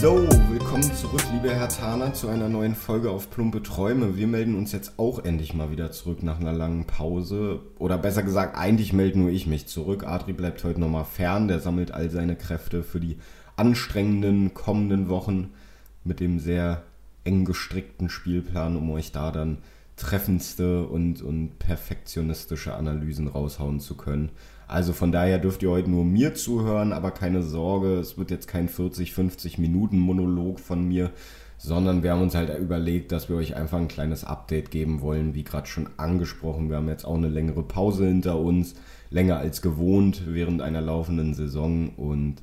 So, willkommen zurück, liebe Herr Tana, zu einer neuen Folge auf Plumpe Träume. Wir melden uns jetzt auch endlich mal wieder zurück nach einer langen Pause. Oder besser gesagt, eigentlich melde nur ich mich zurück. Adri bleibt heute nochmal fern, der sammelt all seine Kräfte für die anstrengenden kommenden Wochen mit dem sehr eng gestrickten Spielplan, um euch da dann treffendste und, und perfektionistische Analysen raushauen zu können. Also von daher dürft ihr heute nur mir zuhören, aber keine Sorge, es wird jetzt kein 40, 50 Minuten Monolog von mir, sondern wir haben uns halt überlegt, dass wir euch einfach ein kleines Update geben wollen, wie gerade schon angesprochen. Wir haben jetzt auch eine längere Pause hinter uns, länger als gewohnt während einer laufenden Saison und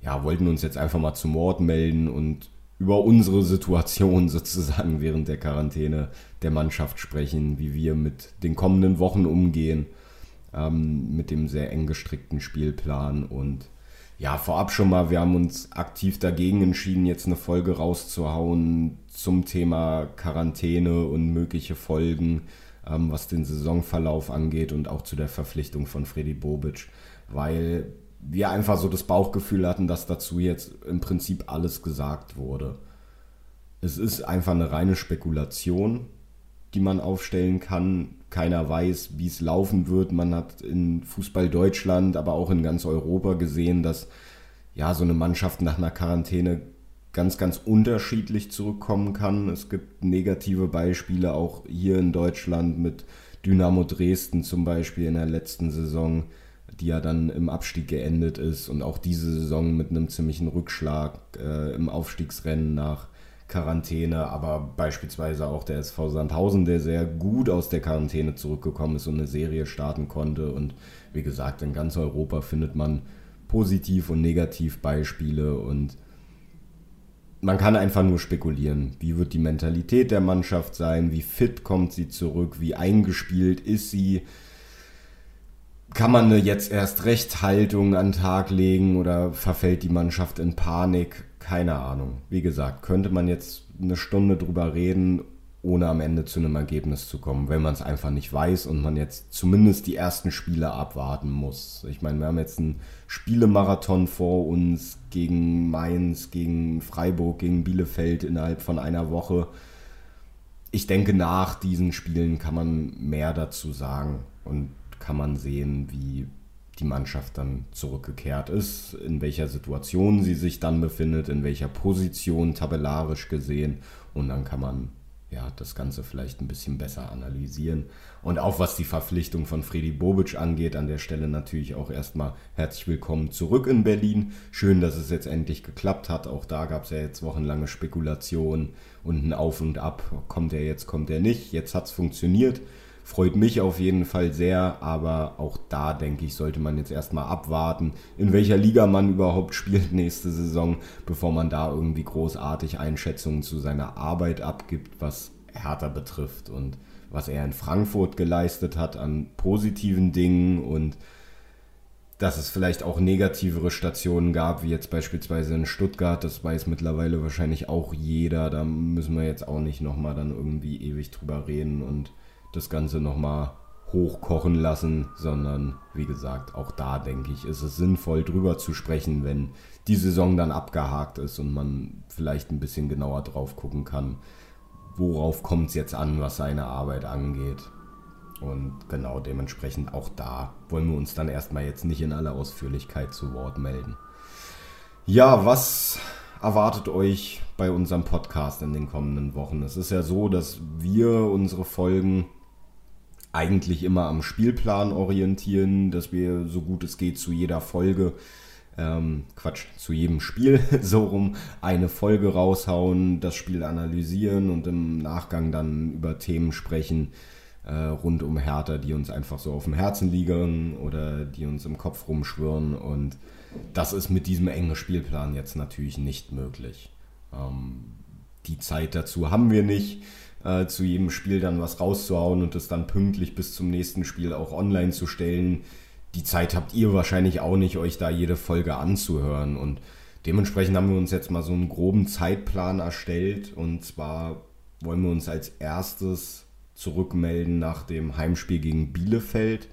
ja, wollten uns jetzt einfach mal zum Wort melden und über unsere Situation sozusagen während der Quarantäne der Mannschaft sprechen, wie wir mit den kommenden Wochen umgehen ähm, mit dem sehr eng gestrickten Spielplan. Und ja, vorab schon mal, wir haben uns aktiv dagegen entschieden, jetzt eine Folge rauszuhauen zum Thema Quarantäne und mögliche Folgen, ähm, was den Saisonverlauf angeht und auch zu der Verpflichtung von Freddy Bobic, weil wir einfach so das Bauchgefühl hatten, dass dazu jetzt im Prinzip alles gesagt wurde. Es ist einfach eine reine Spekulation, die man aufstellen kann keiner weiß, wie es laufen wird. Man hat in Fußball Deutschland, aber auch in ganz Europa gesehen, dass ja so eine Mannschaft nach einer Quarantäne ganz, ganz unterschiedlich zurückkommen kann. Es gibt negative Beispiele auch hier in Deutschland mit Dynamo Dresden zum Beispiel in der letzten Saison, die ja dann im Abstieg geendet ist und auch diese Saison mit einem ziemlichen Rückschlag äh, im Aufstiegsrennen nach Quarantäne, aber beispielsweise auch der SV Sandhausen, der sehr gut aus der Quarantäne zurückgekommen ist und eine Serie starten konnte. Und wie gesagt, in ganz Europa findet man Positiv- und Negativbeispiele und man kann einfach nur spekulieren. Wie wird die Mentalität der Mannschaft sein? Wie fit kommt sie zurück? Wie eingespielt ist sie? Kann man eine jetzt erst Rechthaltung an den Tag legen oder verfällt die Mannschaft in Panik? keine Ahnung. Wie gesagt, könnte man jetzt eine Stunde drüber reden, ohne am Ende zu einem Ergebnis zu kommen, wenn man es einfach nicht weiß und man jetzt zumindest die ersten Spiele abwarten muss. Ich meine, wir haben jetzt einen Spielemarathon vor uns gegen Mainz, gegen Freiburg, gegen Bielefeld innerhalb von einer Woche. Ich denke, nach diesen Spielen kann man mehr dazu sagen und kann man sehen, wie die Mannschaft dann zurückgekehrt ist, in welcher Situation sie sich dann befindet, in welcher Position tabellarisch gesehen und dann kann man ja, das Ganze vielleicht ein bisschen besser analysieren. Und auch was die Verpflichtung von Freddy Bobic angeht, an der Stelle natürlich auch erstmal herzlich willkommen zurück in Berlin. Schön, dass es jetzt endlich geklappt hat. Auch da gab es ja jetzt wochenlange Spekulationen und ein Auf und Ab. Kommt er jetzt, kommt er nicht. Jetzt hat es funktioniert. Freut mich auf jeden Fall sehr, aber auch da denke ich, sollte man jetzt erstmal abwarten, in welcher Liga man überhaupt spielt nächste Saison, bevor man da irgendwie großartig Einschätzungen zu seiner Arbeit abgibt, was Hertha betrifft und was er in Frankfurt geleistet hat an positiven Dingen und dass es vielleicht auch negativere Stationen gab, wie jetzt beispielsweise in Stuttgart, das weiß mittlerweile wahrscheinlich auch jeder, da müssen wir jetzt auch nicht nochmal dann irgendwie ewig drüber reden und das Ganze nochmal hochkochen lassen, sondern wie gesagt, auch da denke ich, ist es sinnvoll drüber zu sprechen, wenn die Saison dann abgehakt ist und man vielleicht ein bisschen genauer drauf gucken kann, worauf kommt es jetzt an, was seine Arbeit angeht. Und genau dementsprechend auch da wollen wir uns dann erstmal jetzt nicht in aller Ausführlichkeit zu Wort melden. Ja, was erwartet euch bei unserem Podcast in den kommenden Wochen? Es ist ja so, dass wir unsere Folgen eigentlich immer am Spielplan orientieren, dass wir so gut es geht zu jeder Folge, ähm, Quatsch, zu jedem Spiel so rum eine Folge raushauen, das Spiel analysieren und im Nachgang dann über Themen sprechen äh, rund um Hertha, die uns einfach so auf dem Herzen liegen oder die uns im Kopf rumschwirren und das ist mit diesem engen Spielplan jetzt natürlich nicht möglich. Ähm, die Zeit dazu haben wir nicht äh, zu jedem Spiel dann was rauszuhauen und das dann pünktlich bis zum nächsten Spiel auch online zu stellen. Die Zeit habt ihr wahrscheinlich auch nicht, euch da jede Folge anzuhören. Und dementsprechend haben wir uns jetzt mal so einen groben Zeitplan erstellt. Und zwar wollen wir uns als erstes zurückmelden nach dem Heimspiel gegen Bielefeld.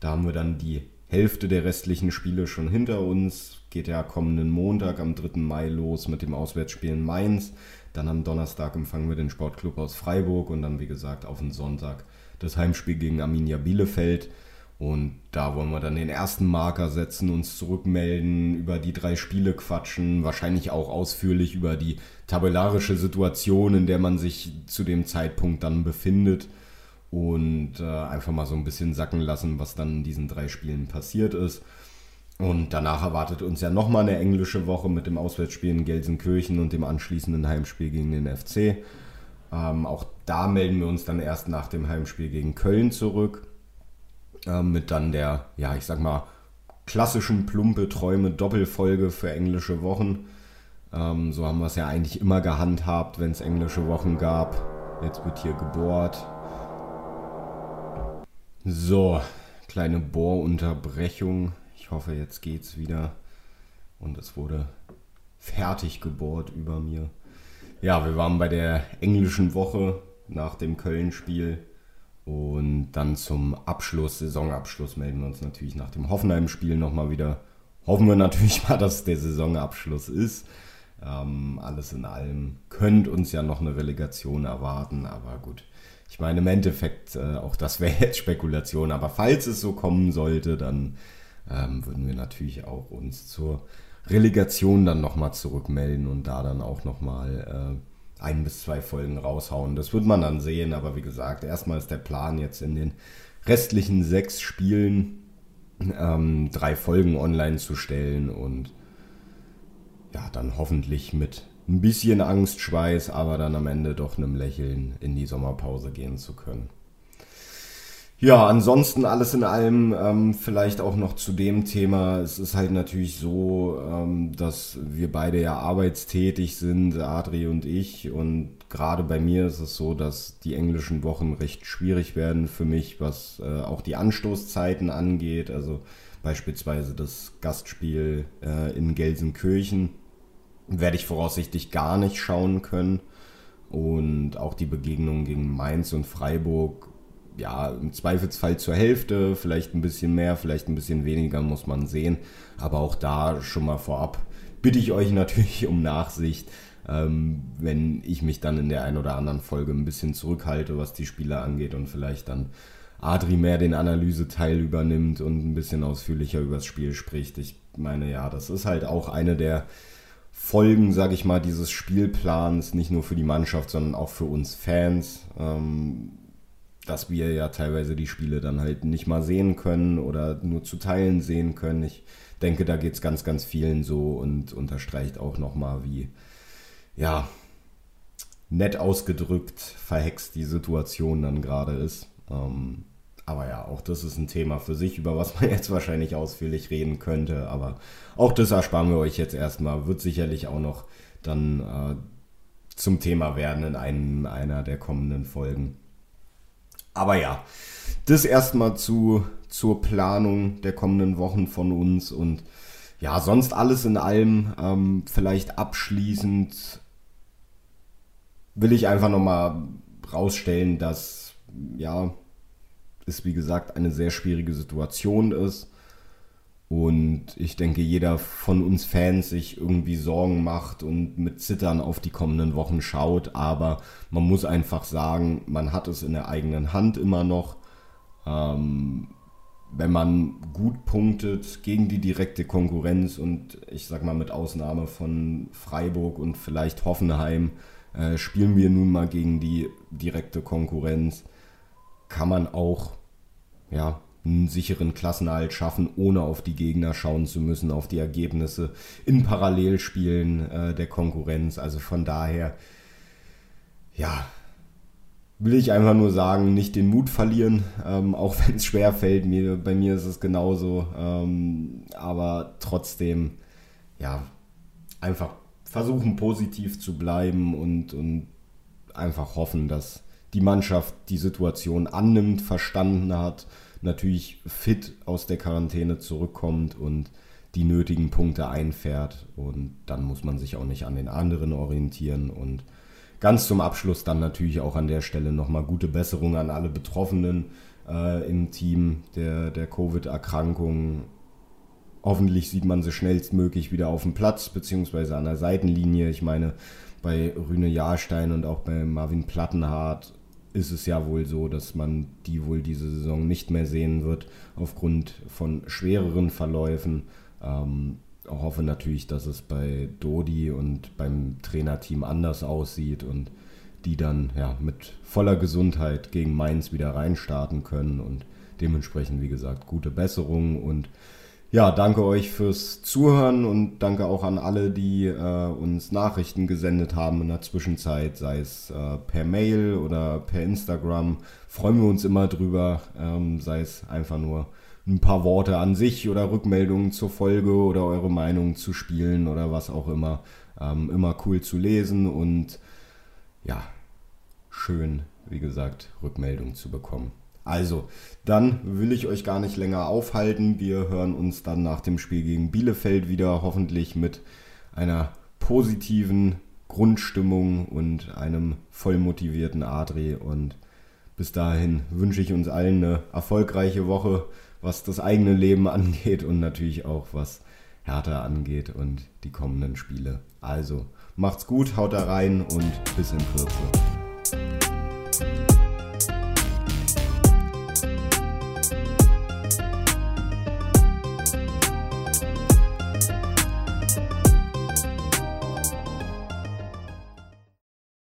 Da haben wir dann die Hälfte der restlichen Spiele schon hinter uns. Geht ja kommenden Montag am 3. Mai los mit dem Auswärtsspiel in Mainz. Dann am Donnerstag empfangen wir den Sportclub aus Freiburg und dann, wie gesagt, auf den Sonntag das Heimspiel gegen Arminia Bielefeld. Und da wollen wir dann den ersten Marker setzen, uns zurückmelden, über die drei Spiele quatschen, wahrscheinlich auch ausführlich über die tabellarische Situation, in der man sich zu dem Zeitpunkt dann befindet und äh, einfach mal so ein bisschen sacken lassen, was dann in diesen drei Spielen passiert ist. Und danach erwartet uns ja nochmal eine englische Woche mit dem Auswärtsspiel in Gelsenkirchen und dem anschließenden Heimspiel gegen den FC. Ähm, auch da melden wir uns dann erst nach dem Heimspiel gegen Köln zurück. Ähm, mit dann der, ja, ich sag mal, klassischen plumpe Träume Doppelfolge für englische Wochen. Ähm, so haben wir es ja eigentlich immer gehandhabt, wenn es englische Wochen gab. Jetzt wird hier gebohrt. So, kleine Bohrunterbrechung. Ich hoffe, jetzt geht's wieder. Und es wurde fertig gebohrt über mir. Ja, wir waren bei der englischen Woche nach dem Köln-Spiel. Und dann zum Abschluss, Saisonabschluss, melden wir uns natürlich nach dem Hoffenheim-Spiel nochmal wieder. Hoffen wir natürlich mal, dass der Saisonabschluss ist. Ähm, alles in allem könnte uns ja noch eine Relegation erwarten, aber gut. Ich meine, im Endeffekt, äh, auch das wäre jetzt Spekulation, aber falls es so kommen sollte, dann ähm, würden wir natürlich auch uns zur Relegation dann nochmal zurückmelden und da dann auch nochmal äh, ein bis zwei Folgen raushauen. Das wird man dann sehen, aber wie gesagt, erstmal ist der Plan jetzt in den restlichen sechs Spielen ähm, drei Folgen online zu stellen und ja, dann hoffentlich mit ein bisschen Angstschweiß, aber dann am Ende doch einem Lächeln in die Sommerpause gehen zu können. Ja, ansonsten alles in allem ähm, vielleicht auch noch zu dem Thema. Es ist halt natürlich so, ähm, dass wir beide ja arbeitstätig sind, Adri und ich. Und gerade bei mir ist es so, dass die englischen Wochen recht schwierig werden für mich, was äh, auch die Anstoßzeiten angeht. Also beispielsweise das Gastspiel äh, in Gelsenkirchen werde ich voraussichtlich gar nicht schauen können. Und auch die Begegnungen gegen Mainz und Freiburg, ja, im Zweifelsfall zur Hälfte, vielleicht ein bisschen mehr, vielleicht ein bisschen weniger, muss man sehen. Aber auch da schon mal vorab bitte ich euch natürlich um Nachsicht, ähm, wenn ich mich dann in der einen oder anderen Folge ein bisschen zurückhalte, was die Spieler angeht und vielleicht dann Adri mehr den Analyseteil übernimmt und ein bisschen ausführlicher über das Spiel spricht. Ich meine, ja, das ist halt auch eine der Folgen, sage ich mal, dieses Spielplans, nicht nur für die Mannschaft, sondern auch für uns Fans, ähm, dass wir ja teilweise die Spiele dann halt nicht mal sehen können oder nur zu Teilen sehen können. Ich denke, da geht es ganz, ganz vielen so und unterstreicht auch nochmal, wie, ja, nett ausgedrückt, verhext die Situation dann gerade ist. Ähm, aber ja, auch das ist ein Thema für sich, über was man jetzt wahrscheinlich ausführlich reden könnte. Aber auch das ersparen wir euch jetzt erstmal. Wird sicherlich auch noch dann äh, zum Thema werden in einem, einer der kommenden Folgen. Aber ja, das erstmal zu, zur Planung der kommenden Wochen von uns und ja, sonst alles in allem ähm, vielleicht abschließend will ich einfach nochmal rausstellen, dass ja, es wie gesagt eine sehr schwierige Situation ist. Und ich denke, jeder von uns Fans sich irgendwie Sorgen macht und mit Zittern auf die kommenden Wochen schaut. Aber man muss einfach sagen, man hat es in der eigenen Hand immer noch. Ähm, wenn man gut punktet gegen die direkte Konkurrenz und ich sag mal mit Ausnahme von Freiburg und vielleicht Hoffenheim, äh, spielen wir nun mal gegen die direkte Konkurrenz kann man auch ja, einen sicheren Klassenhalt schaffen, ohne auf die Gegner schauen zu müssen, auf die Ergebnisse in Parallelspielen äh, der Konkurrenz. Also von daher, ja, will ich einfach nur sagen, nicht den Mut verlieren, ähm, auch wenn es schwer fällt. Mir, bei mir ist es genauso. Ähm, aber trotzdem, ja, einfach versuchen, positiv zu bleiben und, und einfach hoffen, dass die Mannschaft die Situation annimmt, verstanden hat, natürlich fit aus der Quarantäne zurückkommt und die nötigen Punkte einfährt. Und dann muss man sich auch nicht an den anderen orientieren. Und ganz zum Abschluss dann natürlich auch an der Stelle nochmal gute Besserung an alle Betroffenen. äh, im Team der, der Covid-Erkrankung. Hoffentlich sieht man sie schnellstmöglich wieder auf dem Platz, beziehungsweise an der Seitenlinie. Ich meine, bei Rüne Jahrstein und auch bei Marvin Plattenhardt ist es ja wohl so, dass man die wohl diese Saison nicht mehr sehen wird, aufgrund von schwereren Verläufen. Ähm, hoffe natürlich, dass es bei Dodi und beim Trainerteam anders aussieht und die dann ja mit voller Gesundheit gegen Mainz wieder reinstarten können und dementsprechend, wie gesagt, gute Besserung und ja, danke euch fürs Zuhören und danke auch an alle, die äh, uns Nachrichten gesendet haben in der Zwischenzeit, sei es äh, per Mail oder per Instagram. Freuen wir uns immer drüber, ähm, sei es einfach nur ein paar Worte an sich oder Rückmeldungen zur Folge oder eure Meinung zu spielen oder was auch immer. Ähm, immer cool zu lesen und ja, schön, wie gesagt, Rückmeldungen zu bekommen. Also, dann will ich euch gar nicht länger aufhalten. Wir hören uns dann nach dem Spiel gegen Bielefeld wieder, hoffentlich mit einer positiven Grundstimmung und einem voll motivierten Adri. Und bis dahin wünsche ich uns allen eine erfolgreiche Woche, was das eigene Leben angeht und natürlich auch was Hertha angeht und die kommenden Spiele. Also, macht's gut, haut da rein und bis in Kürze.